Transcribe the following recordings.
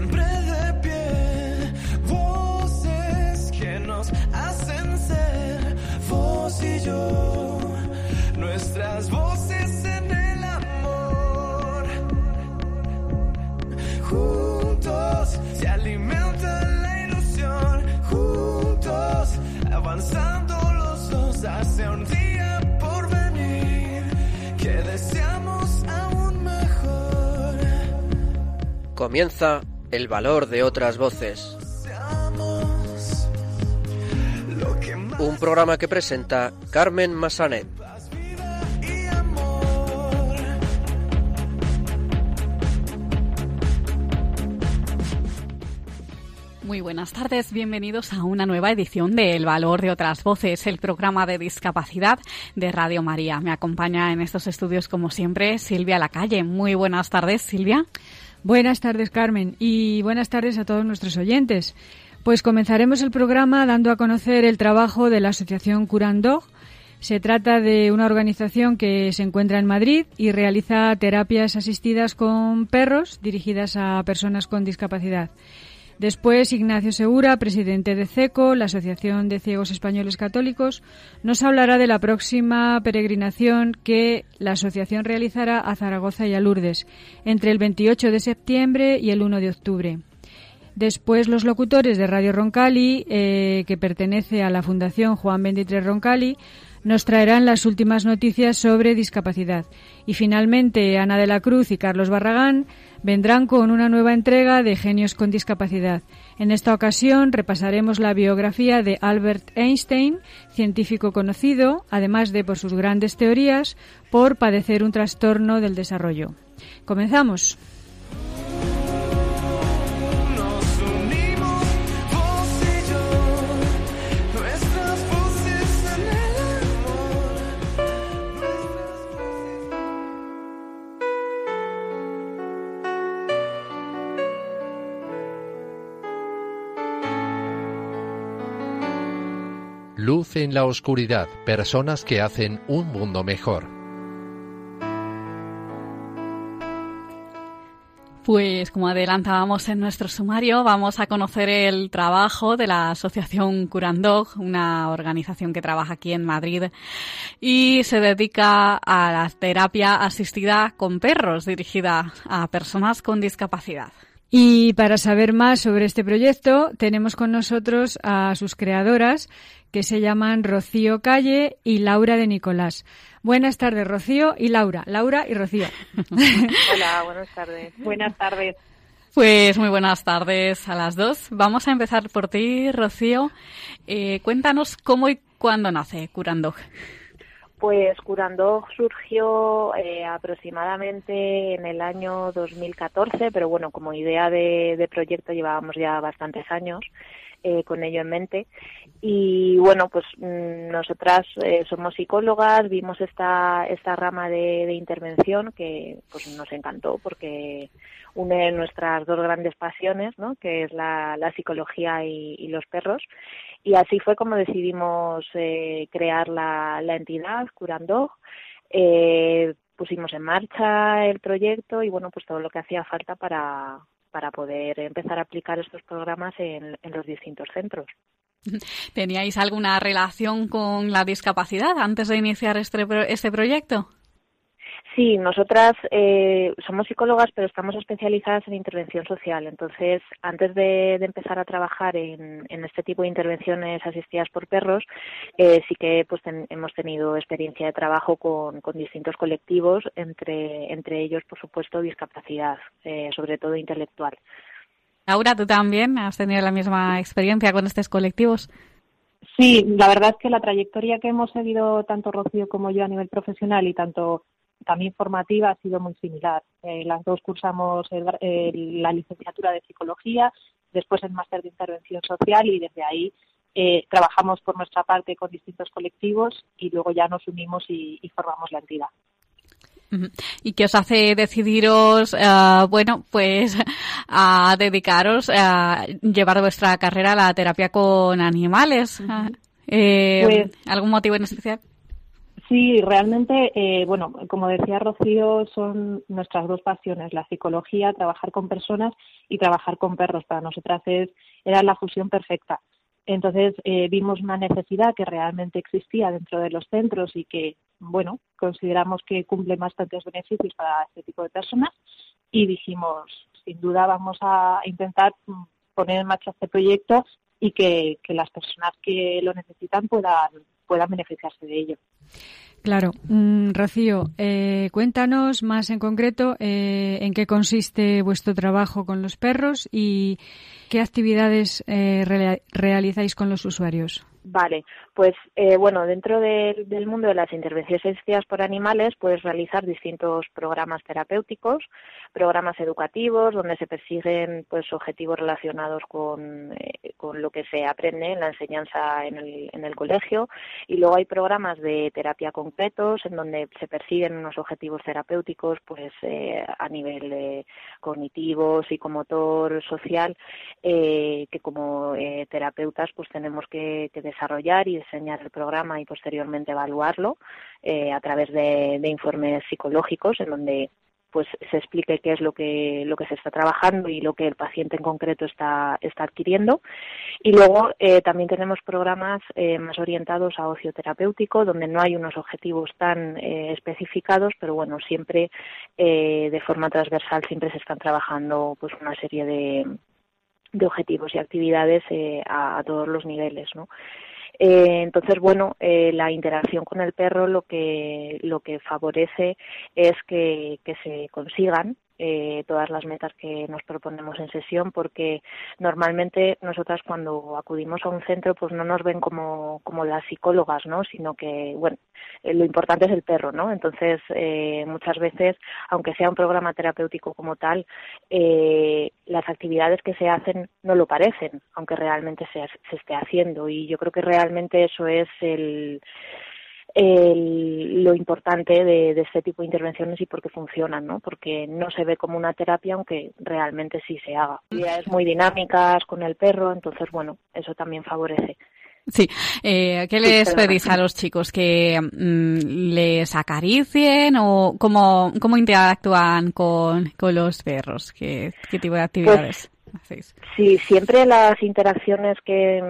siempre de pie. Voces que nos hacen ser vos y yo. Nuestras voces en el amor. Juntos se alimenta la ilusión. Juntos avanzando los dos hacia un día por venir que deseamos aún mejor. Comienza el valor de otras voces. Un programa que presenta Carmen Massanet. Muy buenas tardes, bienvenidos a una nueva edición de El Valor de otras Voces, el programa de discapacidad de Radio María. Me acompaña en estos estudios, como siempre, Silvia Lacalle. Muy buenas tardes, Silvia. Buenas tardes, Carmen, y buenas tardes a todos nuestros oyentes. Pues comenzaremos el programa dando a conocer el trabajo de la Asociación Curandog. Se trata de una organización que se encuentra en Madrid y realiza terapias asistidas con perros dirigidas a personas con discapacidad. Después, Ignacio Segura, presidente de CECO, la Asociación de Ciegos Españoles Católicos, nos hablará de la próxima peregrinación que la asociación realizará a Zaragoza y a Lourdes entre el 28 de septiembre y el 1 de octubre. Después los locutores de Radio Roncali, eh, que pertenece a la Fundación Juan 23 Roncali, nos traerán las últimas noticias sobre discapacidad. Y finalmente Ana de la Cruz y Carlos Barragán vendrán con una nueva entrega de Genios con Discapacidad. En esta ocasión repasaremos la biografía de Albert Einstein, científico conocido, además de por sus grandes teorías, por padecer un trastorno del desarrollo. Comenzamos. Luz en la oscuridad, personas que hacen un mundo mejor. Pues como adelantábamos en nuestro sumario, vamos a conocer el trabajo de la Asociación Curandog, una organización que trabaja aquí en Madrid y se dedica a la terapia asistida con perros dirigida a personas con discapacidad. Y para saber más sobre este proyecto, tenemos con nosotros a sus creadoras, que se llaman Rocío Calle y Laura de Nicolás. Buenas tardes, Rocío y Laura. Laura y Rocío. Hola, buenas tardes. Buenas tardes. Pues muy buenas tardes a las dos. Vamos a empezar por ti, Rocío. Eh, cuéntanos cómo y cuándo nace Curandog. Pues Curandog surgió eh, aproximadamente en el año 2014, pero bueno, como idea de, de proyecto llevábamos ya bastantes años eh, con ello en mente. Y bueno, pues mm, nosotras eh, somos psicólogas, vimos esta, esta rama de, intervención que pues nos encantó porque une nuestras dos grandes pasiones, ¿no? que es la, psicología y, los perros. Y así fue como decidimos eh, crear la, la entidad, Curandog. Eh, pusimos en marcha el proyecto y bueno, pues todo lo que hacía falta para, para poder empezar a aplicar estos programas en, los distintos centros. ¿Teníais alguna relación con la discapacidad antes de iniciar este, este proyecto? Sí, nosotras eh, somos psicólogas, pero estamos especializadas en intervención social. Entonces, antes de, de empezar a trabajar en, en este tipo de intervenciones asistidas por perros, eh, sí que pues ten- hemos tenido experiencia de trabajo con, con distintos colectivos, entre, entre ellos, por supuesto, discapacidad, eh, sobre todo intelectual. Laura, ¿tú también has tenido la misma experiencia con estos colectivos? Sí, la verdad es que la trayectoria que hemos seguido tanto Rocío como yo a nivel profesional y tanto también formativa ha sido muy similar. Eh, las dos cursamos el- el- la licenciatura de psicología, después el máster de intervención social y desde ahí eh, trabajamos por nuestra parte con distintos colectivos y luego ya nos unimos y, y formamos la entidad. ¿Y qué os hace decidiros, eh, bueno, pues a dedicaros a llevar vuestra carrera a la terapia con animales? Eh, Pues- ¿Algún motivo en especial? Sí, realmente, eh, bueno, como decía Rocío, son nuestras dos pasiones, la psicología, trabajar con personas y trabajar con perros. Para nosotras es, era la fusión perfecta. Entonces eh, vimos una necesidad que realmente existía dentro de los centros y que, bueno, consideramos que cumple bastantes beneficios para este tipo de personas y dijimos, sin duda vamos a intentar mm, poner en marcha este proyecto y que, que las personas que lo necesitan puedan, puedan beneficiarse de ello. Claro. Mm, Rocío, eh, cuéntanos más en concreto eh, en qué consiste vuestro trabajo con los perros y qué actividades eh, rea- realizáis con los usuarios. Vale, pues eh, bueno, dentro del- mundo de las intervenciones asistidas por animales puedes realizar distintos programas terapéuticos, programas educativos donde se persiguen pues objetivos relacionados con, eh, con lo que se aprende en la enseñanza en el, en el colegio. Y luego hay programas de terapia concretos en donde se persiguen unos objetivos terapéuticos pues eh, a nivel eh, cognitivo, psicomotor, social eh, que como eh, terapeutas pues tenemos que, que desarrollar y diseñar el programa y posteriormente evaluarlo eh, a través de, informes psicológicos en donde pues se explique qué es lo que lo que se está trabajando y lo que el paciente en concreto está está adquiriendo y luego eh, también tenemos programas eh, más orientados a ocio terapéutico donde no hay unos objetivos tan especificados pero bueno siempre de forma transversal siempre se están trabajando pues una serie de de objetivos y actividades a, a todos los niveles, ¿no? Eh, entonces, bueno, eh, la interacción con el perro lo que lo que favorece es que, que se consigan eh, todas las metas que nos proponemos en sesión, porque normalmente nosotras cuando acudimos a un centro, pues no nos ven como, como las psicólogas, ¿no? Sino que, bueno, eh, lo importante es el perro, ¿no? Entonces, eh, muchas veces, aunque sea un programa terapéutico como tal, eh, las actividades que se hacen no lo parecen, aunque realmente se, se esté haciendo. Y yo creo que realmente eso es el, el, lo importante de, de, este tipo de intervenciones y por qué funcionan, ¿no? Porque no se ve como una terapia, aunque realmente sí se haga. Actividades muy dinámicas con el perro, entonces, bueno, eso también favorece. Sí. Eh, ¿Qué les pedís a los chicos? ¿Que mm, les acaricien o cómo, cómo interactúan con, con los perros? ¿Qué, qué tipo de actividades pues, hacéis? Sí, siempre las interacciones que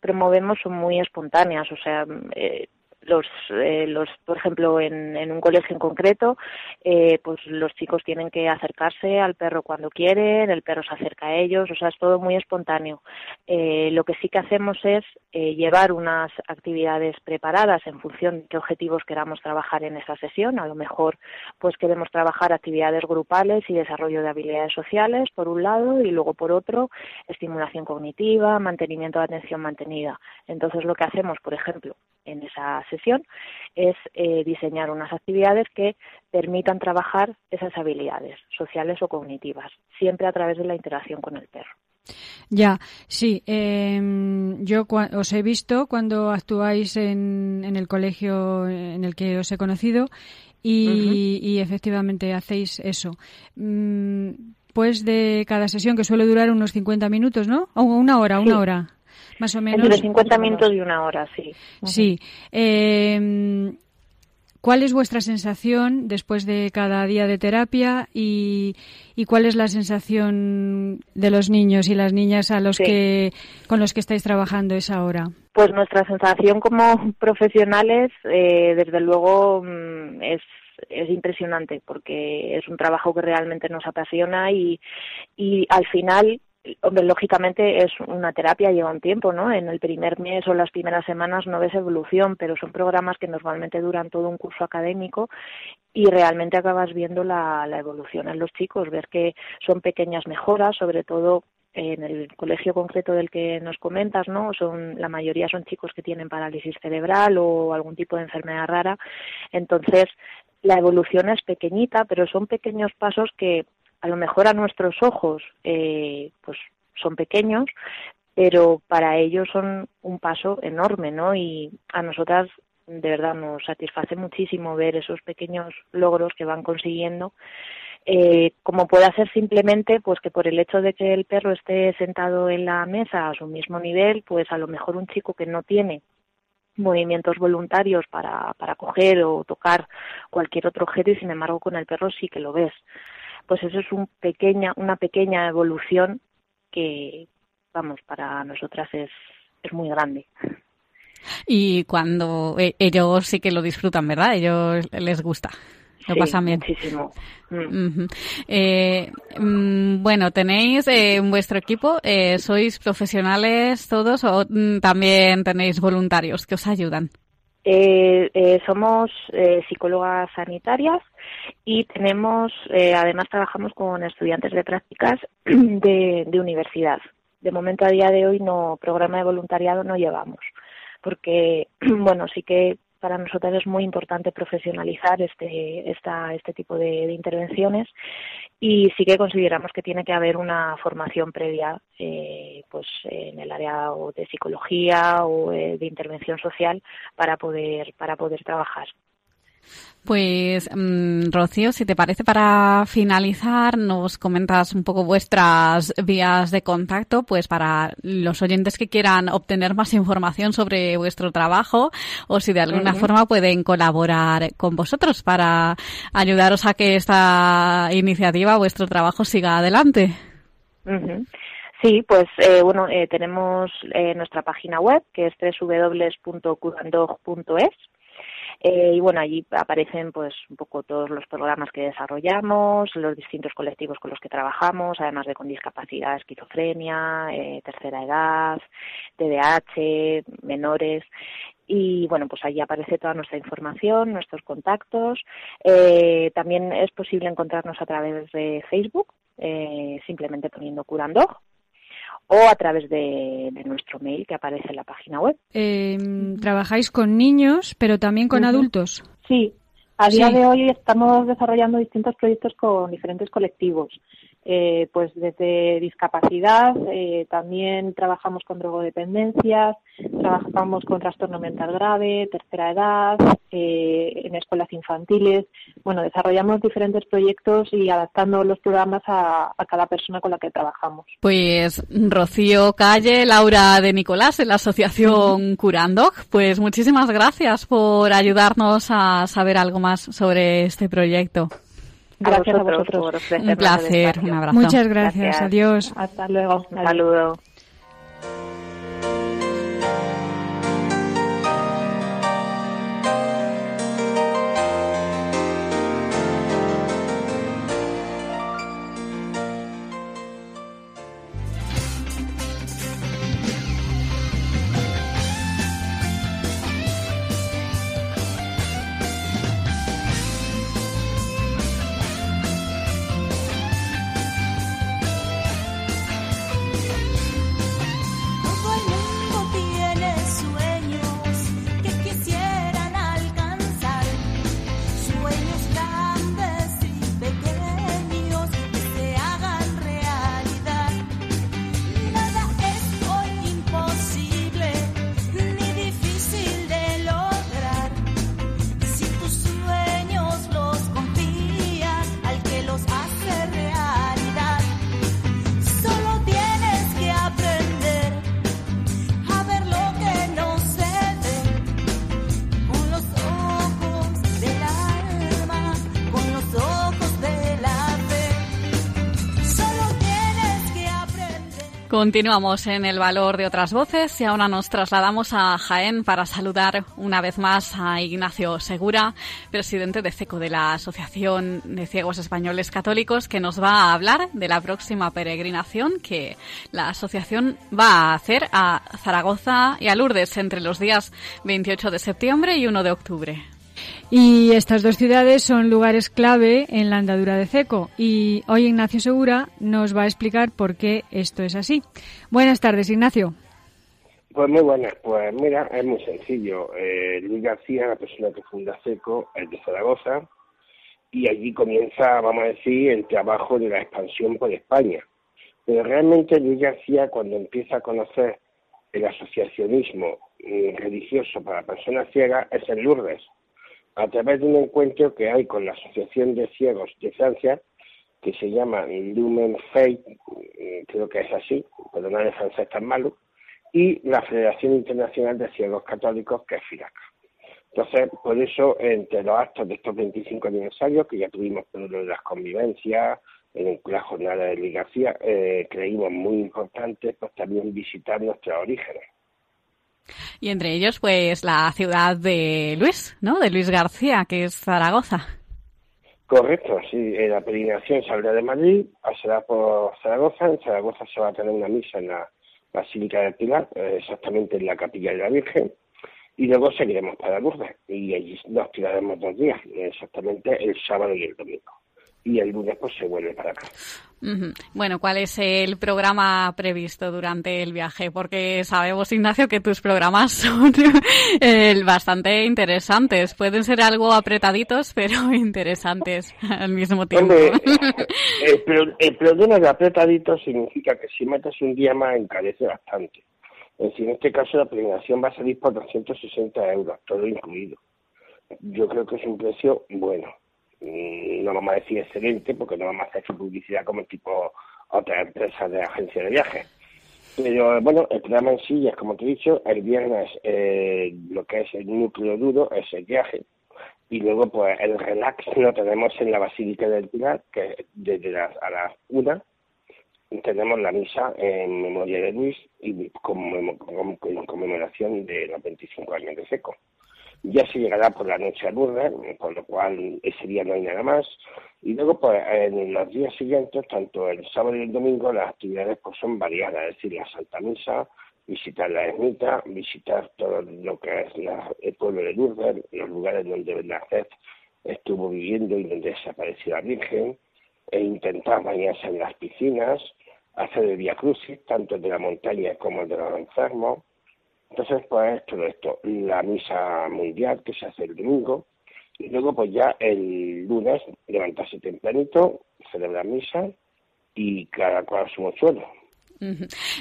promovemos son muy espontáneas, o sea, eh, los, eh, los por ejemplo en, en, un colegio en concreto eh, pues los chicos tienen que acercarse al perro cuando quieren el perro se acerca a ellos o sea es todo muy espontáneo. Eh, lo que sí que hacemos es eh, llevar unas actividades preparadas en función de qué objetivos queramos trabajar en esa sesión. A lo mejor pues queremos trabajar actividades grupales y desarrollo de habilidades sociales por un lado y luego por otro estimulación cognitiva mantenimiento de atención mantenida. Entonces lo que hacemos por ejemplo en esa sesión es eh, diseñar unas actividades que permitan trabajar esas habilidades sociales o cognitivas, siempre a través de la interacción con el perro. Ya, sí. Eh, yo os he visto cuando actuáis en, en, el colegio en el que os he conocido y, uh -huh. y efectivamente hacéis eso. Mm, pues de cada sesión, que suele durar unos 50 minutos, ¿no? O una hora, una hora más o menos. Entre 50 minutos y una hora, sí. Sí. Eh, ¿Cuál es vuestra sensación después de cada día de terapia y, y, cuál es la sensación de los niños y las niñas a los sí. que con los que estáis trabajando esa hora? Pues nuestra sensación como profesionales, eh, desde luego, es es impresionante porque es un trabajo que realmente nos apasiona y, y al final hombre, lógicamente es una terapia, lleva un tiempo, ¿no? En el primer mes o las primeras semanas no ves evolución, pero son programas que normalmente duran todo un curso académico y realmente acabas viendo la, la evolución en los chicos, ver que son pequeñas mejoras, sobre todo en el colegio concreto del que nos comentas, ¿no? Son la mayoría son chicos que tienen parálisis cerebral o algún tipo de enfermedad rara. Entonces, la evolución es pequeñita, pero son pequeños pasos que a lo mejor a nuestros ojos eh, pues son pequeños, pero para ellos son un paso enorme, ¿no? Y a nosotras de verdad nos satisface muchísimo ver esos pequeños logros que van consiguiendo. Eh, como puede ser simplemente pues que por el hecho de que el perro esté sentado en la mesa a su mismo nivel, pues a lo mejor un chico que no tiene movimientos voluntarios para, para coger o tocar cualquier otro objeto y sin embargo con el perro sí que lo ves. Pues eso es un pequeña, una pequeña evolución que, vamos, para nosotras es, es muy grande. Y cuando eh, ellos sí que lo disfrutan, ¿verdad? Ellos les gusta. Lo Sí, pasan bien. Muchísimo. Mm. Eh, mm, bueno, tenéis eh, en vuestro equipo, eh, ¿sois profesionales todos o mm, también tenéis voluntarios que os ayudan? Eh, eh, somos eh, psicólogas sanitarias y tenemos, eh, además trabajamos con estudiantes de prácticas de, de universidad. De momento a día de hoy no programa de voluntariado no llevamos, porque bueno sí que para nosotros es muy importante profesionalizar este esta, este tipo de, de intervenciones y sí que consideramos que tiene que haber una formación previa eh, pues en el área o de psicología o eh, de intervención social para poder para poder trabajar Pues, mm, Rocío, si te parece, para finalizar, nos comentas un poco vuestras vías de contacto, pues para los oyentes que quieran obtener más información sobre vuestro trabajo o si de alguna forma pueden colaborar con vosotros para ayudaros a que esta iniciativa, vuestro trabajo, siga adelante. Sí, pues eh, bueno, eh, tenemos eh, nuestra página web que es www.curandog.es eh, y bueno, allí aparecen pues un poco todos los programas que desarrollamos, los distintos colectivos con los que trabajamos, además de con discapacidad, esquizofrenia, eh, tercera edad, TDAH, menores. Y bueno, pues allí aparece toda nuestra información, nuestros contactos. Eh, también es posible encontrarnos a través de Facebook, eh, simplemente poniendo Curandog o a través de, de nuestro mail que aparece en la página web. Eh, trabajáis con niños, pero también con adultos. Sí, a día Sí. de hoy estamos desarrollando distintos proyectos con diferentes colectivos. Eh, pues desde discapacidad, eh, también trabajamos con drogodependencias, trabajamos con trastorno mental grave, tercera edad, eh, en escuelas infantiles. Bueno, desarrollamos diferentes proyectos y adaptando los programas a, a cada persona con la que trabajamos. Pues Rocío Calle, Laura de Nicolás, de la Asociación Curandog, pues muchísimas gracias por ayudarnos a saber algo más sobre este proyecto. Gracias a vosotros vosotros. por ofrecernos Un el placer, un abrazo. Muchas gracias. Gracias. Adiós. Hasta luego. Un Adiós. saludo. Continuamos en el valor de otras voces y ahora nos trasladamos a Jaén para saludar una vez más a Ignacio Segura, presidente de CECO de la Asociación de Ciegos Españoles Católicos, que nos va a hablar de la próxima peregrinación que la asociación va a hacer a Zaragoza y a Lourdes entre los días 28 de septiembre y 1 de octubre. Y estas dos ciudades son lugares clave en la andadura de CECO. Y hoy Ignacio Segura nos va a explicar por qué esto es así. Buenas tardes, Ignacio. Pues muy buenas, pues mira, es muy sencillo. Eh, Luis García, la persona que funda SECO, es de Zaragoza, y allí comienza, vamos a decir, el trabajo de la expansión por España. Pero realmente Luis García, cuando empieza a conocer el asociacionismo mm, religioso para personas ciegas, es en Lourdes, a través de un encuentro que hay con la Asociación de Ciegos de Francia, que se llama Lumen Faith, mm, creo que es así, perdonad el francés tan malo, y la Federación Internacional de Ciegos Católicos, que es FIRACA. Entonces, por eso, entre los actos de estos 25 aniversarios, que ya tuvimos por lo de las convivencias, en la jornada de ligación, eh, creímos muy importante pues también visitar nuestros orígenes. Y entre ellos, pues la ciudad de Luis, ¿no? De Luis García, que es Zaragoza. Correcto, sí, la peregrinación saldrá de Madrid, pasará por Zaragoza, en Zaragoza se va a tener una misa en la Basílica del Pilar, eh, exactamente en la Capilla de la Virgen, y luego seguiremos para Lourdes, y allí nos tiraremos dos días, exactamente el sábado y el domingo. Y el lunes pues se vuelve para acá. Bueno, ¿cuál es el programa previsto durante el viaje? Porque sabemos, Ignacio, que tus programas son eh, bastante interesantes. Pueden ser algo apretaditos, pero interesantes al mismo tiempo. Hombre, el, pro- el problema de apretadito significa que si metes un día más encarece bastante. Es decir, en este caso la peregrinación va a salir por 260 euros, todo incluido. Yo creo que es un precio bueno. No vamos a decir excelente porque no vamos a hacer su publicidad como tipo otras empresas de agencia de viajes. Pero bueno, el programa en sí, es como te he dicho, el viernes eh, lo que es el núcleo duro es el viaje y luego pues el relax lo tenemos en la Basílica del Pilar, que desde las, a las una tenemos la misa en memoria de Luis y como, como- en conmemoración de los 25 años de Seco. Ya se llegará por la noche a Lourdes, por lo cual ese día no hay nada más. Y luego, pues, en los días siguientes, tanto el sábado y el domingo, las actividades pues son variadas, es decir, la Santa Misa, visitar la ermita, visitar todo lo que es la- el pueblo de Lourdes, los lugares donde Bernadette estuvo viviendo y donde desapareció la Virgen, e intentar bañarse en las piscinas, hacer el Via Crucis, tanto de la montaña como de los enfermos. Entonces, pues todo esto, la misa mundial que se hace el domingo, y luego pues ya el lunes levantarse tempranito, celebrar misa y cada cual su mochuelo.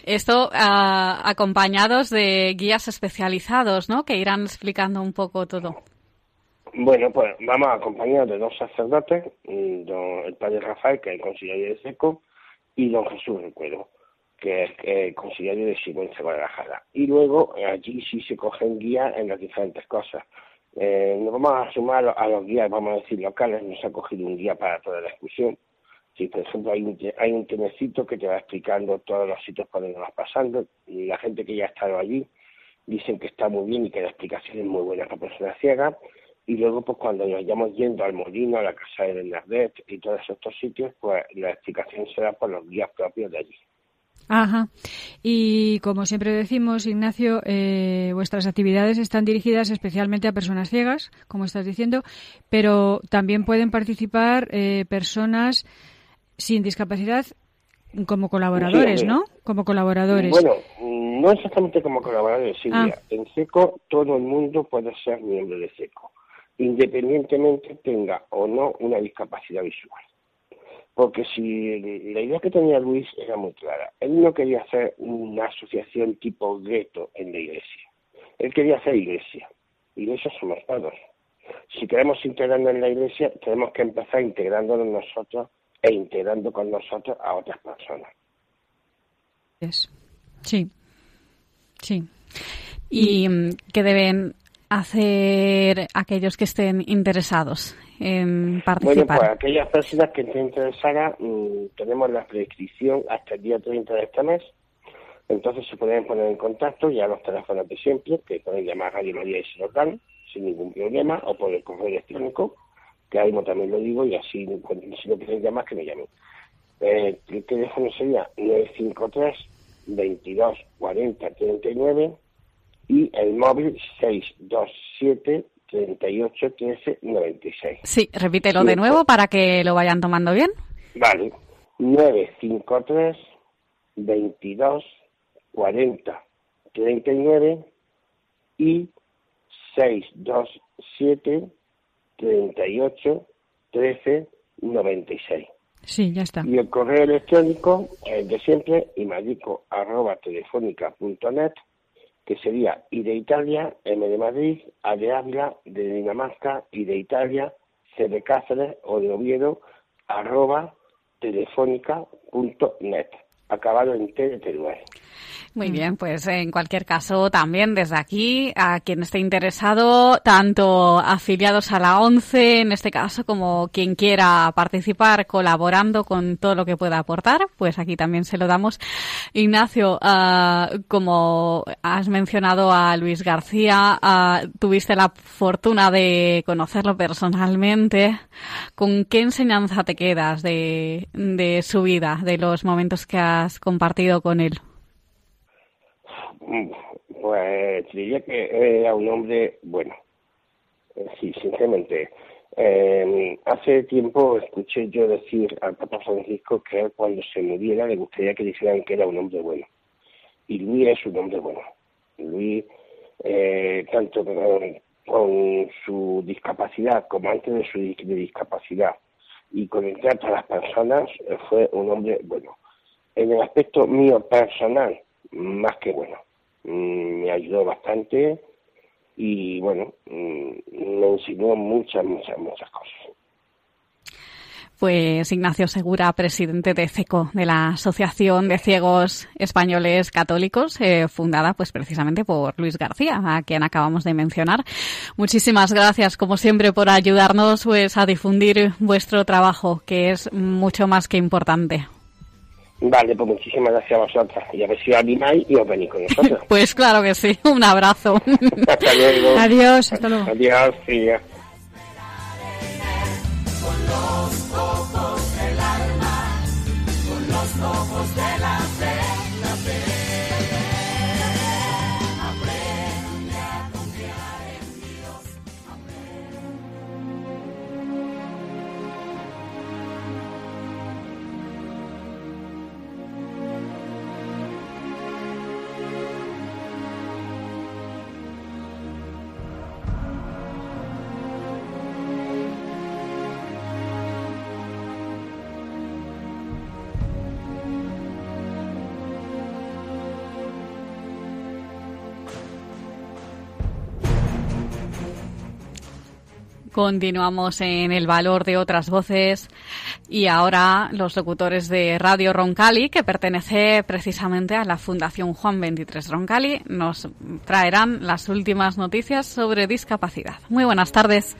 Esto ah, acompañados de guías especializados, ¿no? Que irán explicando un poco todo. Bueno, pues vamos acompañados de dos sacerdotes, mm, don- el padre Rafael, que es el conciliario de Seco, y don Jesús Recuero, que es eh, conciliario de Sigüenza Guadalajara. Y luego allí sí se cogen guías en las diferentes cosas. Eh, nos vamos a sumar a los- guías, vamos a decir, locales, nos ha cogido un guía para toda la excursión. Si, por ejemplo, hay un, hay un tenecito que te va explicando todos los sitios por donde vas pasando, la gente que ya ha estado allí dicen que está muy bien y que la explicación es muy buena para personas ciegas. Y luego, pues cuando nos vayamos yendo al molino, a la casa de Bernadette y todos estos sitios, pues la explicación será por los guías propios de allí. Ajá. Y como siempre decimos, Ignacio, eh, vuestras actividades están dirigidas especialmente a personas ciegas, como estás diciendo, pero también pueden participar eh, personas sin discapacidad como colaboradores, Sí, ¿no? Como colaboradores. Bueno, no exactamente como colaboradores, Silvia. Ah. En SECO todo el mundo puede ser miembro de SECO, independientemente tenga o no una discapacidad visual. Porque si la idea que tenía Luis era muy clara, él no quería hacer una asociación tipo gueto en la iglesia. Él quería hacer iglesia. Iglesia somos todos. Si queremos integrarnos en la iglesia, tenemos que empezar integrándonos nosotros e integrando con nosotros a otras personas. Es. Sí. Sí. ¿Y mm, qué deben hacer aquellos que estén interesados en Bueno, pues aquellas personas que estén interesadas, mm, tenemos la prescripción hasta el día 30 de este mes. Entonces se pueden poner en contacto ya los teléfonos de siempre, que pueden llamar a Radio María y se los dan sin ningún problema, o por el correo electrónico, que ahí también lo digo, y así si no quieren llamar, que me llamen. Eh, el teléfono sería 953 22 40 39 y el móvil 627 38 13 96. Sí, repítelo de nuevo para que lo vayan tomando bien. Vale. 953 22 40 39 y 627 38 13 96. Sí, ya está. Y el correo electrónico es de siempre, imadico arroba telefónica punto net, que sería I de Italia, M de Madrid, A de Ávila, de Dinamarca, I de Italia, C de Cáceres o de Oviedo, arroba telefónica punto net, acabado en T de Teruel. Muy bien, pues en cualquier caso también desde aquí a quien esté interesado, tanto afiliados a la ONCE en este caso como quien quiera participar colaborando con todo lo que pueda aportar, pues aquí también se lo damos. Ignacio, ah, como has mencionado a Luis García, ah, tuviste la fortuna de conocerlo personalmente. ¿Con qué enseñanza te quedas de, de su vida, de los momentos que has compartido con él? Mm, Pues diría que era un hombre bueno. Eh, Sí, sinceramente. Eh, hace tiempo escuché yo decir al Papa Francisco que cuando se muriera le gustaría que dijeran que era un hombre bueno. Y Luis es un hombre bueno. Luis, eh, tanto con, su discapacidad como antes de su discapacidad y con el trato a las personas, eh, fue un hombre bueno. En el aspecto mío personal, más que bueno. Mm, me ayudó bastante y bueno, mm, me enseñó muchas, muchas, muchas cosas. Pues Ignacio Segura, presidente de CECO, de la Asociación de Ciegos Españoles Católicos, eh, fundada pues precisamente por Luis García, a quien acabamos de mencionar. Muchísimas gracias, como siempre, por ayudarnos pues a difundir vuestro trabajo, que es mucho más que importante. Vale, pues muchísimas gracias a vosotras y a ver si os animáis y os venís con nosotros. Pues claro que sí, un abrazo. Hasta luego. Adiós, hasta luego. Adiós, sí, ya. Continuamos en el valor de otras voces y ahora los locutores de Radio Roncali, que pertenece precisamente a la Fundación Juan 23 Roncali, nos traerán las últimas noticias sobre discapacidad. Muy buenas tardes.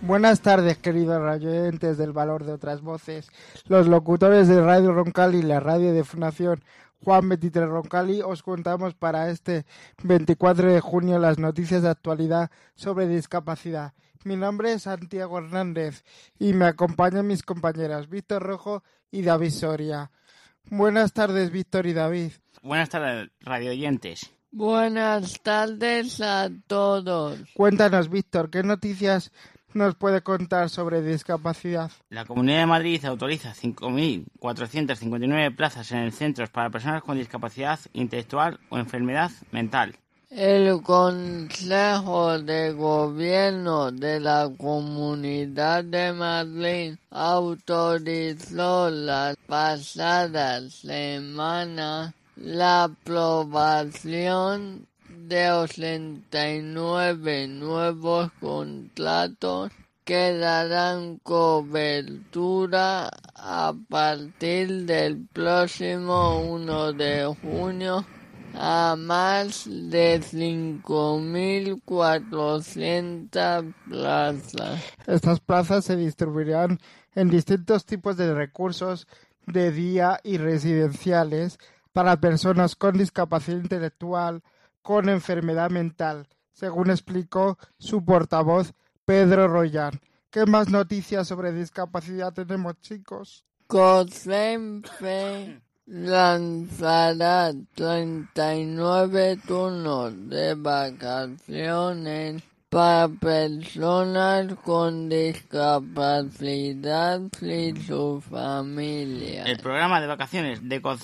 Buenas tardes, queridos radioyentes del valor de otras voces. Los locutores de Radio Roncali y la radio de Fundación Juan 23 Roncali os contamos para este 24 de junio las noticias de actualidad sobre discapacidad. Mi nombre es Santiago Hernández y me acompañan mis compañeras Víctor Rojo y David Soria. Buenas tardes, Víctor y David. Buenas tardes, radioyentes. Buenas tardes a todos. Cuéntanos, Víctor, ¿qué noticias nos puede contar sobre discapacidad? La Comunidad de Madrid autoriza 5.459 plazas en el centros para personas con discapacidad intelectual o enfermedad mental. El Consejo de Gobierno de la Comunidad de Madrid autorizó la pasada semana la aprobación de 89 nuevos contratos que darán cobertura a partir del próximo 1 de junio a más de 5.400 plazas. Estas plazas se distribuirán en distintos tipos de recursos de día y residenciales para personas con discapacidad intelectual, con enfermedad mental, según explicó su portavoz Pedro Royan. ¿Qué más noticias sobre discapacidad tenemos, chicos? COSENFE lanzará 39 turnos de vacaciones para personas con discapacidad y su familia. El programa de vacaciones de Co-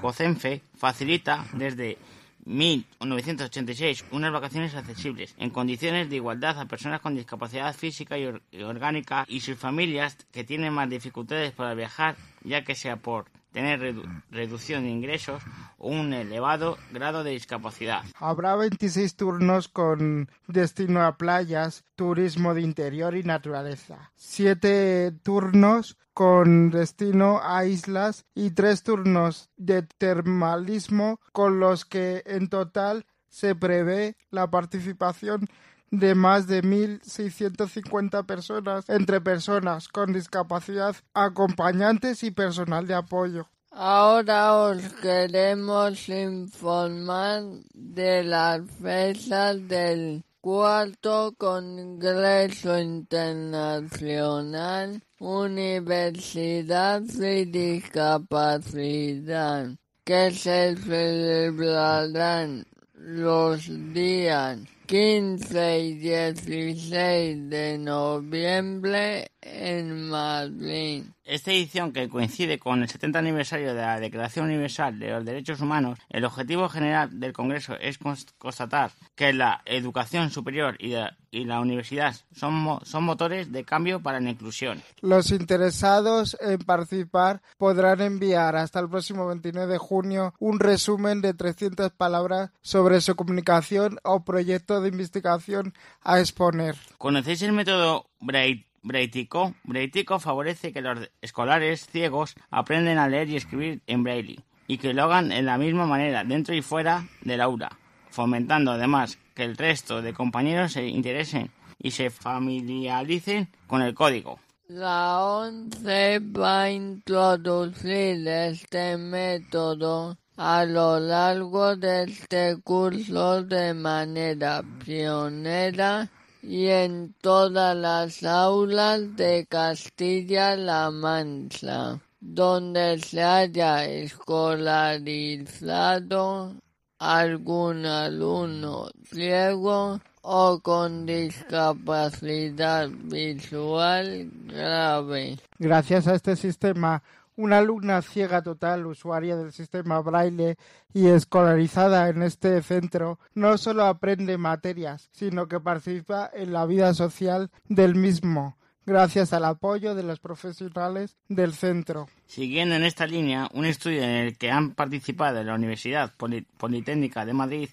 COCENFE facilita desde 1986 unas vacaciones accesibles en condiciones de igualdad a personas con discapacidad física y, or- y orgánica y sus familias que tienen más dificultades para viajar ya que sea por tener redu- reducción de ingresos o un elevado grado de discapacidad. Habrá 26 turnos con destino a playas, turismo de interior y naturaleza. Siete turnos con destino a islas y tres turnos de termalismo con los que en total se prevé la participación de más de 1.650 personas entre personas con discapacidad, acompañantes y personal de apoyo. Ahora os queremos informar de las fechas del cuarto Congreso Internacional Universidad y Discapacidad que se celebrarán los días 15 y 16 de noviembre en Madrid. Esta edición, que coincide con el 70 aniversario de la Declaración Universal de los Derechos Humanos, el objetivo general del Congreso es cons- constatar que la educación superior y la, y la universidad son, mo- son motores de cambio para la inclusión. Los interesados en participar podrán enviar hasta el próximo 29 de junio un resumen de 300 palabras sobre su comunicación o proyecto de investigación a exponer. ¿Conocéis el método Braille? Braitico. Braitico favorece que los escolares ciegos aprenden a leer y escribir en braille y que lo hagan en la misma manera dentro y fuera del aula, fomentando además que el resto de compañeros se interesen y se familiaricen con el código. La ONCE va a introducir este método a lo largo de este curso de manera pionera y en todas las aulas de Castilla-La Mancha, donde se haya escolarizado algún alumno ciego o con discapacidad visual grave. Gracias a este sistema, una alumna ciega total, usuaria del sistema braille y escolarizada en este centro, no solo aprende materias, sino que participa en la vida social del mismo, gracias al apoyo de los profesionales del centro. Siguiendo en esta línea, un estudio en el que han participado la Universidad Poli- Politécnica de Madrid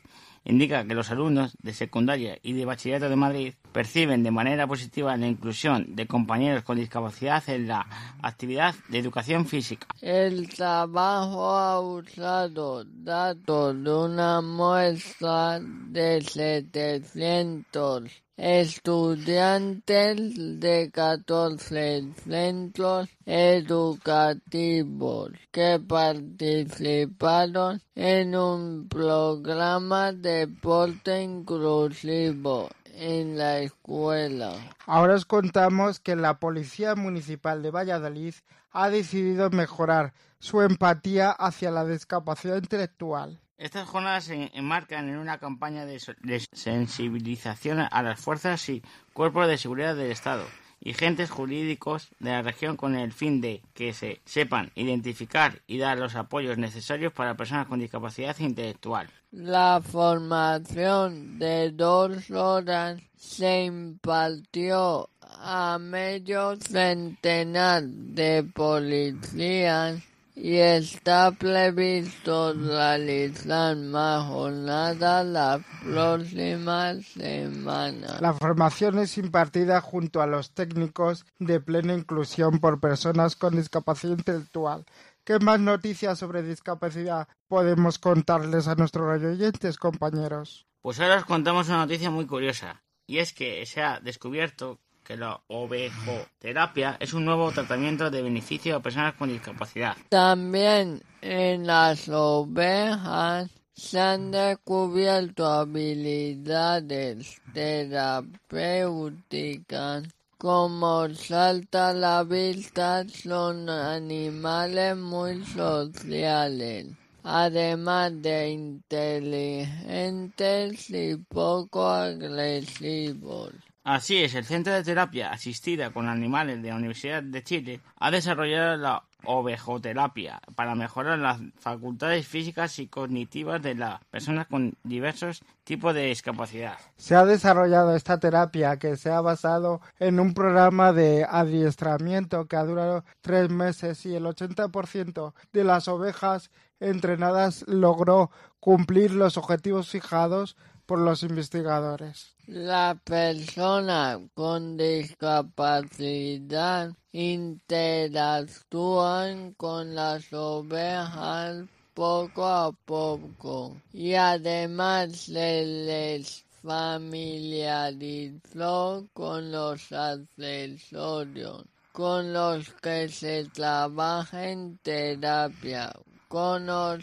indica que los alumnos de secundaria y de bachillerato de Madrid perciben de manera positiva la inclusión de compañeros con discapacidad en la actividad de educación física. El trabajo ha usado datos de una muestra de 700 estudiantes de 14 centros educativos que participaron en un programa de deporte inclusivo en la escuela. Ahora os contamos que la Policía Municipal de Valladolid ha decidido mejorar su empatía hacia la discapacidad intelectual. Estas jornadas se enmarcan en una campaña de, sensibilización a las fuerzas y cuerpos de seguridad del Estado y agentes jurídicos de la región con el fin de que se sepan identificar y dar los apoyos necesarios para personas con discapacidad intelectual. La formación de dos horas se impartió a medio centenar de policías y está previsto realizar más jornadas la próxima semana. La formación es impartida junto a los técnicos de plena inclusión por personas con discapacidad intelectual. ¿Qué más noticias sobre discapacidad podemos contarles a nuestros radioyentes, compañeros? Pues ahora os contamos una noticia muy curiosa, y es que se ha descubierto que la ovejoterapia es un nuevo tratamiento de beneficio a personas con discapacidad. También en las ovejas se han descubierto habilidades terapéuticas como salta a la vista son animales muy sociales, además de inteligentes y poco agresivos. Así es, el Centro de Terapia Asistida con Animales de la Universidad de Chile ha desarrollado la ovejoterapia para mejorar las facultades físicas y cognitivas de las personas con diversos tipos de discapacidad. Se ha desarrollado esta terapia que se ha basado en un programa de adiestramiento que ha durado tres meses y el 80% de las ovejas entrenadas logró cumplir los objetivos fijados por los investigadores. Las personas con discapacidad interactúan con las ovejas poco a poco y además se les familiarizó con los accesorios con los que se trabaja en terapia, con los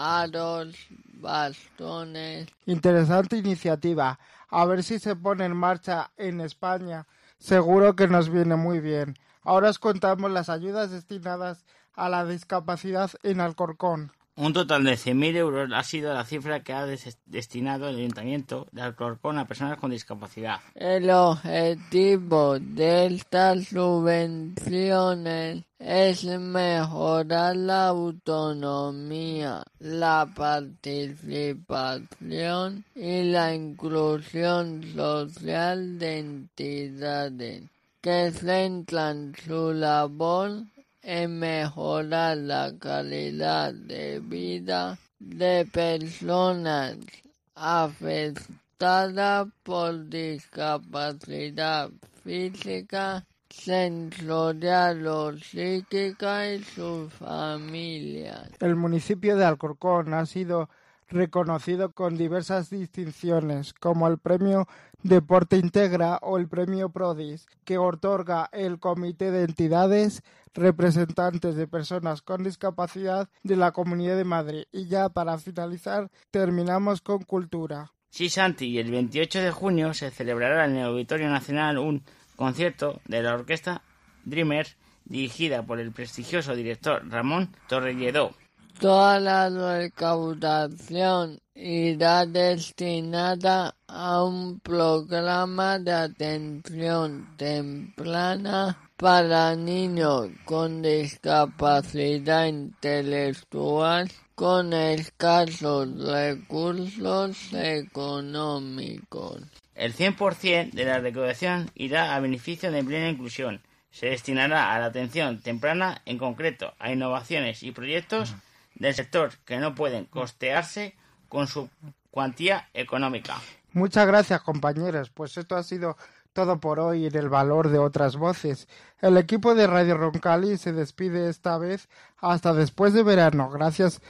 aros, bastones. Interesante iniciativa. A ver si se pone en marcha en España. Seguro que nos viene muy bien. Ahora os contamos las ayudas destinadas a la discapacidad en Alcorcón. Un total de 100.000 euros ha sido la cifra que ha des- destinado el Ayuntamiento de Alcorcón a personas con discapacidad. El objetivo de estas subvenciones es mejorar la autonomía, la participación y la inclusión social de entidades que centran su labor en mejorar la calidad de vida de personas afectadas por discapacidad física, sensorial o psíquica y sus familias. El municipio de Alcorcón ha sido reconocido con diversas distinciones, como el Premio Deporte Integra o el Premio Prodis, que otorga el Comité de Entidades representantes de personas con discapacidad de la Comunidad de Madrid. Y ya para finalizar, terminamos con cultura. Sí, Santi, el 28 de junio se celebrará en el Auditorio Nacional un concierto de la orquesta Dreamers dirigida por el prestigioso director Ramón Torrelledó. Toda la recaudación irá destinada a un programa de atención temprana para niños con discapacidad intelectual con escasos recursos económicos. El 100% de la recaudación irá a beneficio de plena inclusión. Se destinará a la atención temprana, en concreto a innovaciones y proyectos del sector que no pueden costearse con su cuantía económica. Muchas gracias, compañeros. Pues esto ha sido todo por hoy en el valor de otras voces. El equipo de Radio Roncali se despide esta vez hasta después de verano. Gracias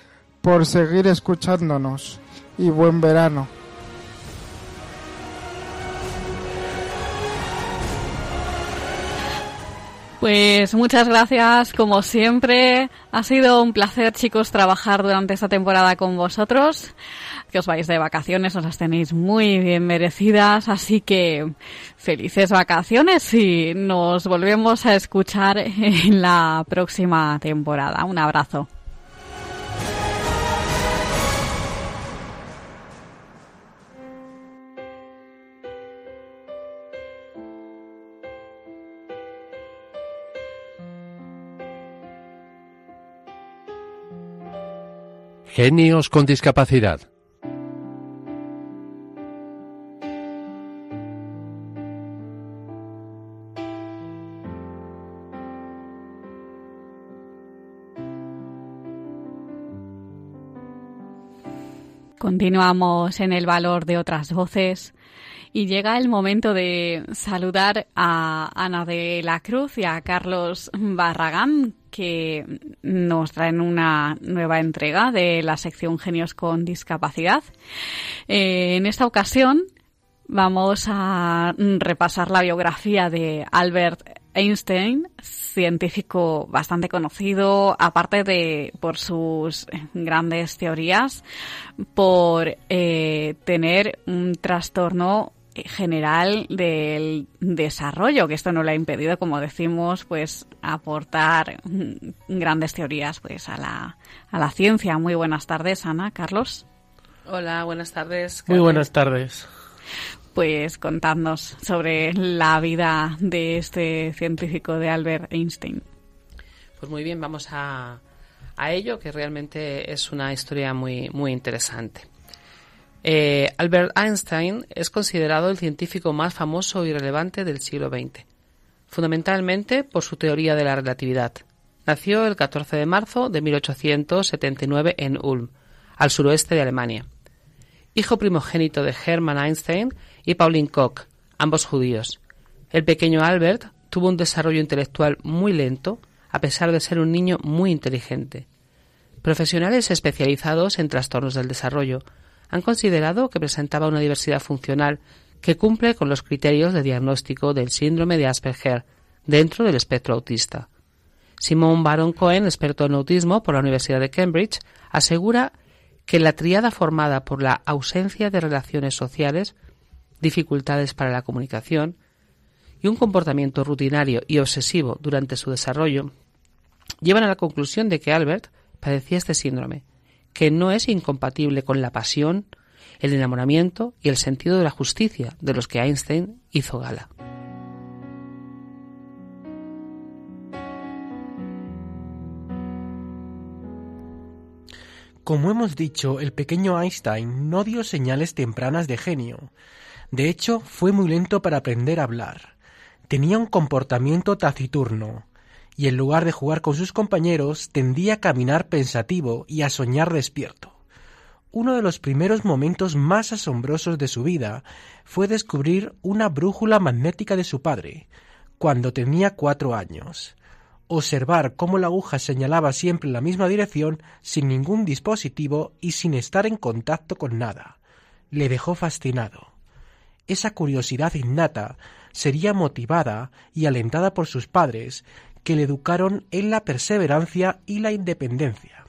por seguir escuchándonos y buen verano. Pues muchas gracias, como siempre. Ha sido un placer, chicos, trabajar durante esta temporada con vosotros. Que os vais de vacaciones, os las tenéis muy bien merecidas. Así que felices vacaciones y nos volvemos a escuchar en la próxima temporada. Un abrazo. Genios con discapacidad. Continuamos en el valor de otras voces y llega el momento de saludar a Ana de la Cruz y a Carlos Barragán que nos traen una nueva entrega de la sección Genios con Discapacidad. Eh, en esta ocasión vamos a repasar la biografía de Albert Einstein, científico bastante conocido, aparte de por sus grandes teorías, por eh, tener un trastorno general del desarrollo, que esto no le ha impedido, como decimos, pues aportar grandes teorías pues a la, a la ciencia. Muy buenas tardes, Ana, Carlos. Hola, buenas tardes. Muy buenas tardes. Pues contadnos sobre la vida de este científico de Albert Einstein. Pues muy bien, vamos a, a ello, que realmente es una historia muy, muy interesante. Eh, Albert Einstein es considerado el científico más famoso y relevante del siglo XX, fundamentalmente por su teoría de la relatividad. Nació el 14 de marzo de 1879 en Ulm, al suroeste de Alemania. Hijo primogénito de Hermann Einstein y Pauline Koch, ambos judíos. El pequeño Albert tuvo un desarrollo intelectual muy lento, a pesar de ser un niño muy inteligente. Profesionales especializados en trastornos del desarrollo han considerado que presentaba una diversidad funcional que cumple con los criterios de diagnóstico del síndrome de Asperger dentro del espectro autista. Simon Baron Cohen, experto en autismo por la Universidad de Cambridge, asegura que la triada formada por la ausencia de relaciones sociales, dificultades para la comunicación y un comportamiento rutinario y obsesivo durante su desarrollo llevan a la conclusión de que Albert padecía este síndrome, que no es incompatible con la pasión, el enamoramiento y el sentido de la justicia de los que Einstein hizo gala. Como hemos dicho, el pequeño Einstein no dio señales tempranas de genio. De hecho, fue muy lento para aprender a hablar. Tenía un comportamiento taciturno, y en lugar de jugar con sus compañeros, tendía a caminar pensativo y a soñar despierto. Uno de los primeros momentos más asombrosos de su vida fue descubrir una brújula magnética de su padre, cuando tenía cuatro años. Observar cómo la aguja señalaba siempre en la misma dirección, sin ningún dispositivo y sin estar en contacto con nada, le dejó fascinado. Esa curiosidad innata sería motivada y alentada por sus padres, que le educaron en la perseverancia y la independencia.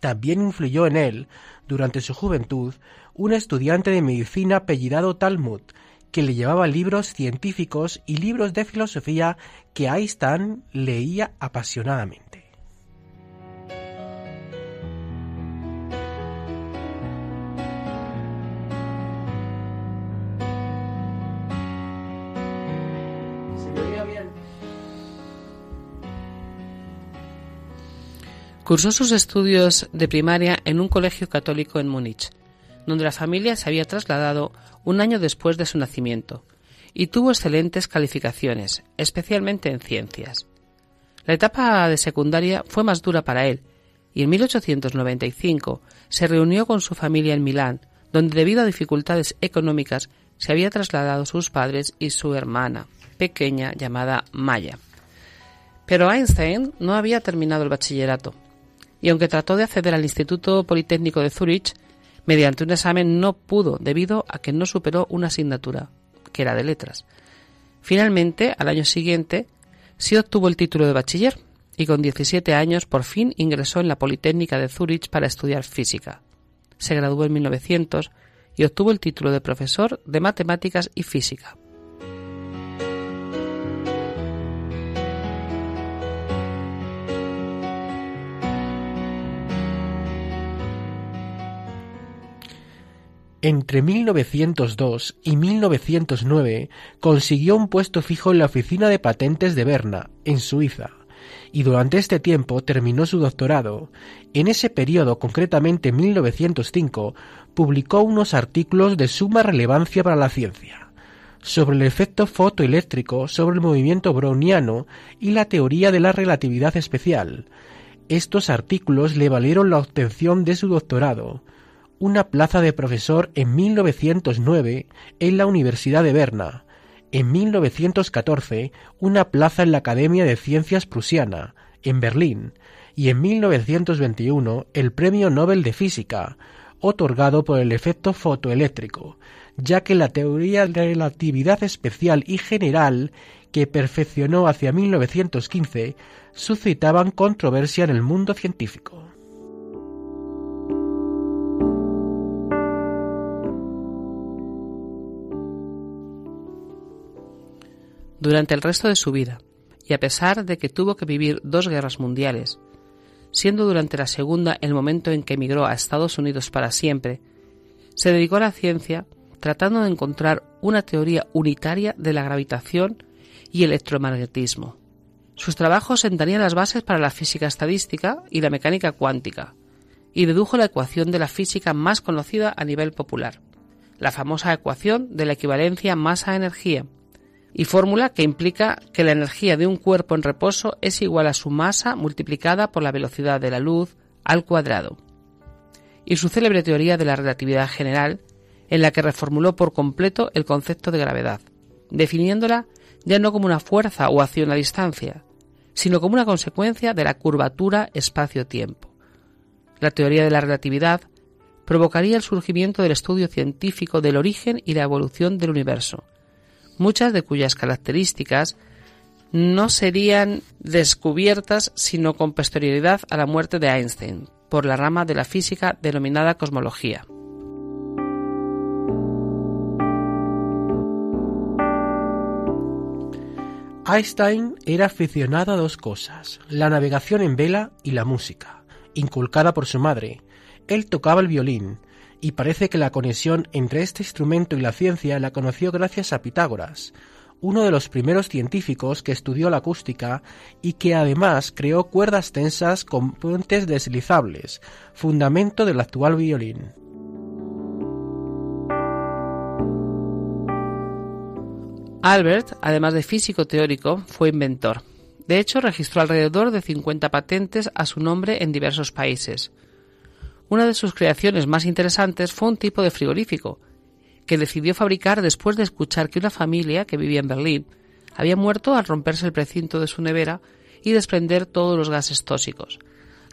También influyó en él, durante su juventud, un estudiante de medicina apellidado Talmud, que le llevaba libros científicos y libros de filosofía que Einstein leía apasionadamente. Cursó sus estudios de primaria en un colegio católico en Múnich, donde la familia se había trasladado un año después de su nacimiento, y tuvo excelentes calificaciones, especialmente en ciencias. La etapa de secundaria fue más dura para él, y en 1895 se reunió con su familia en Milán, donde debido a dificultades económicas se había trasladado sus padres y su hermana, pequeña llamada Maya. Pero Einstein no había terminado el bachillerato, y aunque trató de acceder al Instituto Politécnico de Zúrich, mediante un examen no pudo debido a que no superó una asignatura, que era de letras. Finalmente, al año siguiente, sí obtuvo el título de bachiller y con 17 años por fin ingresó en la Politécnica de Zúrich para estudiar física. Se graduó en 1900 y obtuvo el título de profesor de matemáticas y física. Entre 1902 y 1909 consiguió un puesto fijo en la oficina de patentes de Berna, en Suiza, y durante este tiempo terminó su doctorado. En ese periodo, concretamente en 1905, publicó unos artículos de suma relevancia para la ciencia sobre el efecto fotoeléctrico sobre el movimiento browniano y la teoría de la relatividad especial. Estos artículos le valieron la obtención de su doctorado, una plaza de profesor en 1909 en la Universidad de Berna, en 1914 una plaza en la Academia de Ciencias Prusiana, en Berlín, y en 1921 el Premio Nobel de Física, otorgado por el efecto fotoeléctrico, ya que la teoría de relatividad especial y general que perfeccionó hacia 1915 suscitaban controversia en el mundo científico. Durante el resto de su vida, y a pesar de que tuvo que vivir dos guerras mundiales, siendo durante la segunda el momento en que emigró a Estados Unidos para siempre, se dedicó a la ciencia tratando de encontrar una teoría unitaria de la gravitación y electromagnetismo. Sus trabajos sentarían las bases para la física estadística y la mecánica cuántica, y dedujo la ecuación de la física más conocida a nivel popular, la famosa ecuación de la equivalencia masa-energía, y fórmula que implica que la energía de un cuerpo en reposo es igual a su masa multiplicada por la velocidad de la luz al cuadrado. Y su célebre teoría de la relatividad general, en la que reformuló por completo el concepto de gravedad, definiéndola ya no como una fuerza o acción a distancia, sino como una consecuencia de la curvatura espacio-tiempo. La teoría de la relatividad provocaría el surgimiento del estudio científico del origen y la evolución del universo, muchas de cuyas características no serían descubiertas sino con posterioridad a la muerte de Einstein, por la rama de la física denominada cosmología. Einstein era aficionado a dos cosas, la navegación en vela y la música, inculcada por su madre. Él tocaba el violín, y parece que la conexión entre este instrumento y la ciencia la conoció gracias a Pitágoras, uno de los primeros científicos que estudió la acústica y que además creó cuerdas tensas con puentes deslizables, fundamento del actual violín. Albert, además de físico teórico, fue inventor. De hecho, registró alrededor de 50 patentes a su nombre en diversos países. Una de sus creaciones más interesantes fue un tipo de frigorífico, que decidió fabricar después de escuchar que una familia que vivía en Berlín había muerto al romperse el precinto de su nevera y desprender todos los gases tóxicos.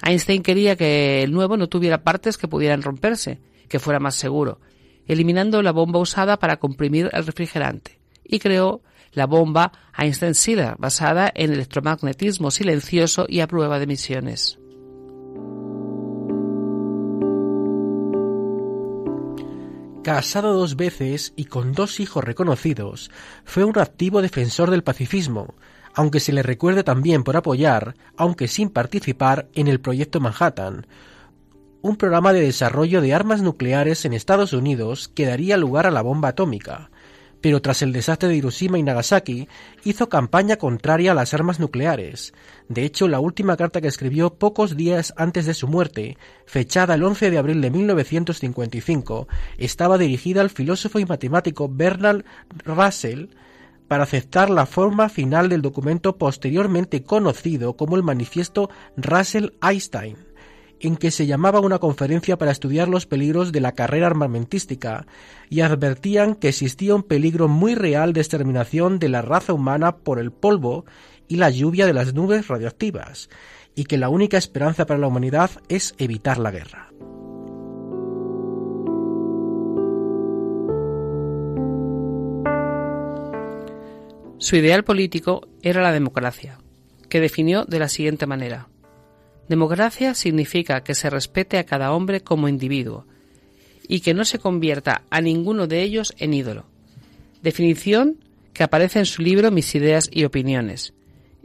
Einstein quería que el nuevo no tuviera partes que pudieran romperse, que fuera más seguro, eliminando la bomba usada para comprimir el refrigerante, y creó la bomba Einstein-Sealer, basada en electromagnetismo silencioso y a prueba de emisiones. Casado dos veces y con dos hijos reconocidos, fue un activo defensor del pacifismo, aunque se le recuerde también por apoyar, aunque sin participar, en el Proyecto Manhattan, un programa de desarrollo de armas nucleares en Estados Unidos que daría lugar a la bomba atómica, pero tras el desastre de Hiroshima y Nagasaki hizo campaña contraria a las armas nucleares. De hecho, la última carta que escribió pocos días antes de su muerte, fechada el 11 de abril de 1955, estaba dirigida al filósofo y matemático Bernard Russell para aceptar la forma final del documento posteriormente conocido como el Manifiesto Russell-Einstein en que se llamaba una conferencia para estudiar los peligros de la carrera armamentística y advertían que existía un peligro muy real de exterminación de la raza humana por el polvo y la lluvia de las nubes radioactivas, y que la única esperanza para la humanidad es evitar la guerra. Su ideal político era la democracia, que definió de la siguiente manera. Democracia significa que se respete a cada hombre como individuo y que no se convierta a ninguno de ellos en ídolo. Definición que aparece en su libro Mis ideas y opiniones.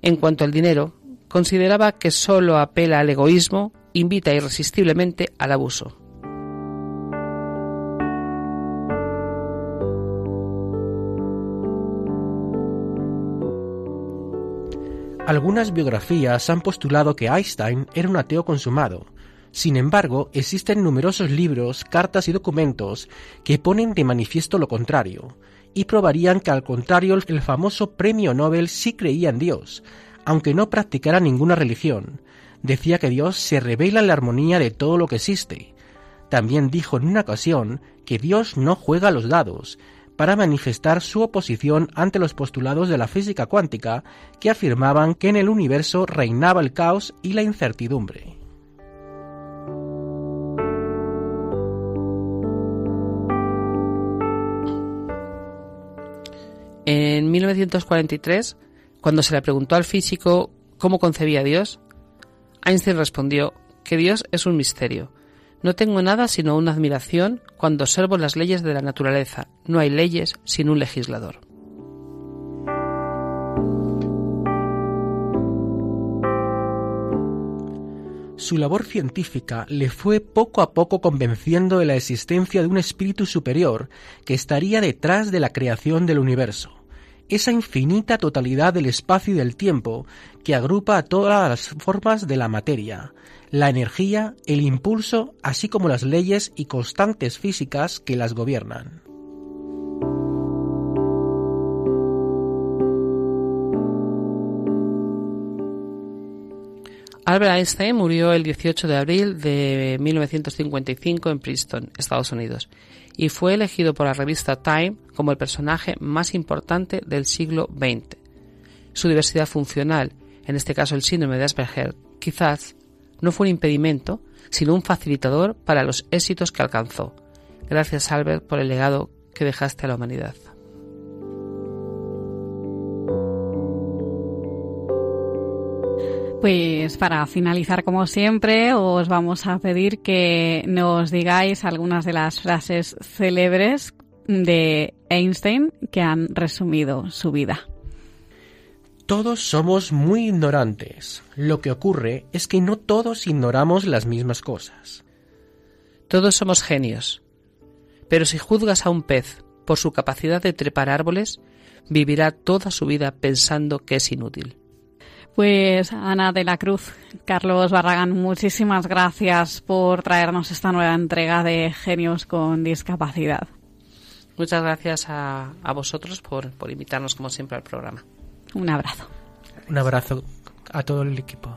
En cuanto al dinero, consideraba que solo apela al egoísmo, invita irresistiblemente al abuso. Algunas biografías han postulado que Einstein era un ateo consumado. Sin embargo, existen numerosos libros, cartas y documentos que ponen de manifiesto lo contrario, y probarían que al contrario el famoso premio Nobel sí creía en Dios, aunque no practicara ninguna religión. Decía que Dios se revela en la armonía de todo lo que existe. También dijo en una ocasión que Dios no juega a los dados, para manifestar su oposición ante los postulados de la física cuántica que afirmaban que en el universo reinaba el caos y la incertidumbre. En 1943, cuando se le preguntó al físico cómo concebía a Dios, Einstein respondió que Dios es un misterio. No tengo nada sino una admiración cuando observo las leyes de la naturaleza. No hay leyes sin un legislador. Su labor científica le fue poco a poco convenciendo de la existencia de un espíritu superior que estaría detrás de la creación del universo. esa infinita totalidad del espacio y del tiempo que agrupa a todas las formas de la materia, la energía, el impulso, así como las leyes y constantes físicas que las gobiernan. Albert Einstein murió el 18 de abril de 1955 en Princeton, Estados Unidos, y fue elegido por la revista Time como el personaje más importante del siglo XX. Su diversidad funcional, en este caso el síndrome de Asperger, quizás no fue un impedimento, sino un facilitador para los éxitos que alcanzó. Gracias, Albert, por el legado que dejaste a la humanidad. Pues para finalizar, como siempre, os vamos a pedir que nos digáis algunas de las frases célebres de Einstein que han resumido su vida. Todos somos muy ignorantes. Lo que ocurre es que no todos ignoramos las mismas cosas. Todos somos genios. Pero si juzgas a un pez por su capacidad de trepar árboles, vivirá toda su vida pensando que es inútil. Pues Ana de la Cruz, Carlos Barragán, muchísimas gracias por traernos esta nueva entrega de Genios con Discapacidad. Muchas gracias a, a vosotros por, por invitarnos, como siempre, al programa. Un abrazo. Un abrazo a todo el equipo.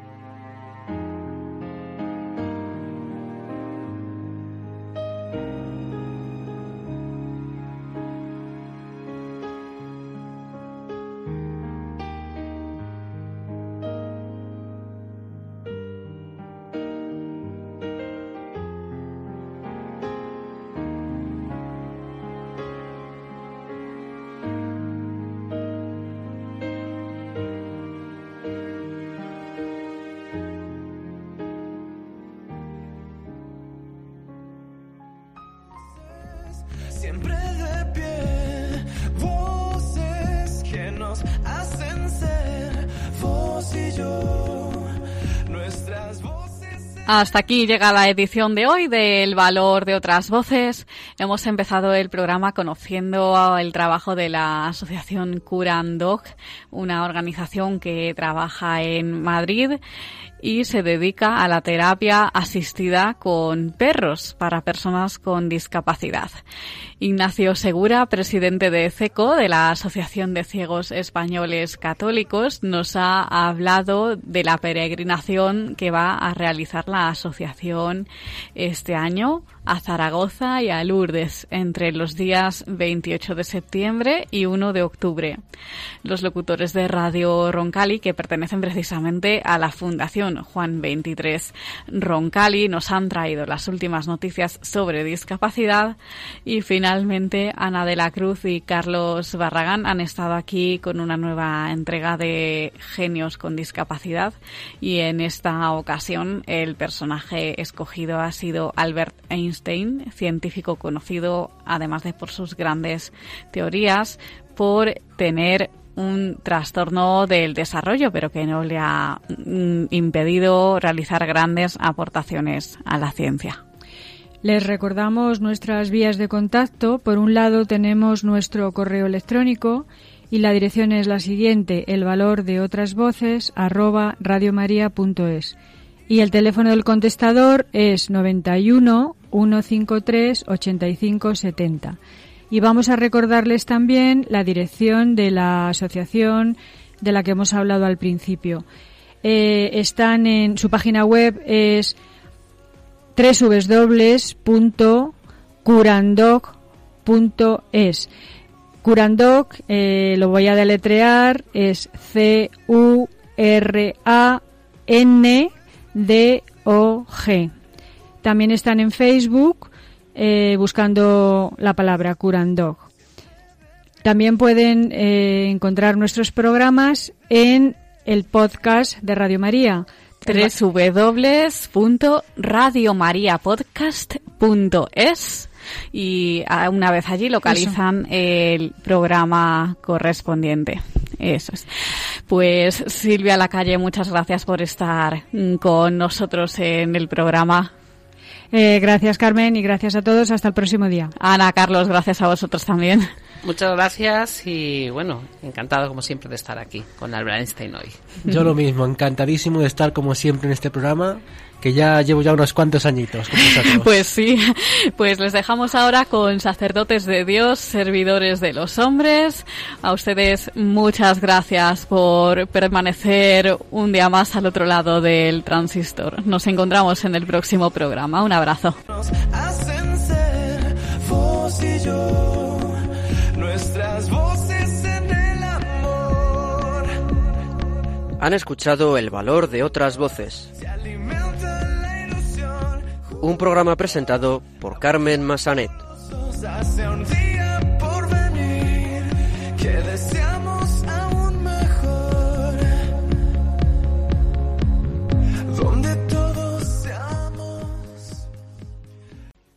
Hasta aquí llega la edición de hoy del Valor de otras Voces. Hemos empezado el programa conociendo el trabajo de la Asociación Curandog, una organización que trabaja en Madrid y se dedica a la terapia asistida con perros para personas con discapacidad. Ignacio Segura, presidente de CECO, de la Asociación de Ciegos Españoles Católicos, nos ha hablado de la peregrinación que va a realizar la asociación este año a Zaragoza y a Lourdes entre los días 28 de septiembre y 1 de octubre. Los locutores de Radio Roncali, que pertenecen precisamente a la Fundación Juan 23 Roncali, nos han traído las últimas noticias sobre discapacidad. Y finalmente Ana de la Cruz y Carlos Barragán han estado aquí con una nueva entrega de Genios con Discapacidad. Y en esta ocasión el personaje escogido ha sido Albert Einstein Einstein, científico conocido además de por sus grandes teorías, por tener un trastorno del desarrollo, pero que no le ha mm, impedido realizar grandes aportaciones a la ciencia. Les recordamos nuestras vías de contacto. Por un lado tenemos nuestro correo electrónico y la dirección es la siguiente, el valor de otras voces arroba radiomaria.es. Y el teléfono del contestador es 91 153 85 70. Y vamos a recordarles también la dirección de la asociación de la que hemos hablado al principio. eh, están en su página web es www.curandog.es. Curandog, eh, lo voy a deletrear, es También están en Facebook eh, buscando la palabra Curandog. También pueden eh, encontrar nuestros programas en el podcast de Radio María. www.radiomariapodcast.es y ah, una vez allí localizan el programa correspondiente. Eso es. Pues Silvia Lacalle, muchas gracias por estar mm, con nosotros en el programa. Eh, gracias Carmen y gracias a todos. Hasta el próximo día. Ana, Carlos, gracias a vosotros también. Muchas gracias y bueno, encantado como siempre de estar aquí con Albert Einstein hoy. Yo lo mismo, encantadísimo de estar como siempre en este programa, que ya llevo ya unos cuantos añitos. Pues sí, pues les dejamos ahora con sacerdotes de Dios, servidores de los hombres. A ustedes muchas gracias por permanecer un día más al otro lado del transistor. Nos encontramos en el próximo programa. Un abrazo. hacen ser vos y yo, nuestras voces en el amor. Han escuchado El valor de otras voces. Un programa presentado por Carmen Massanet.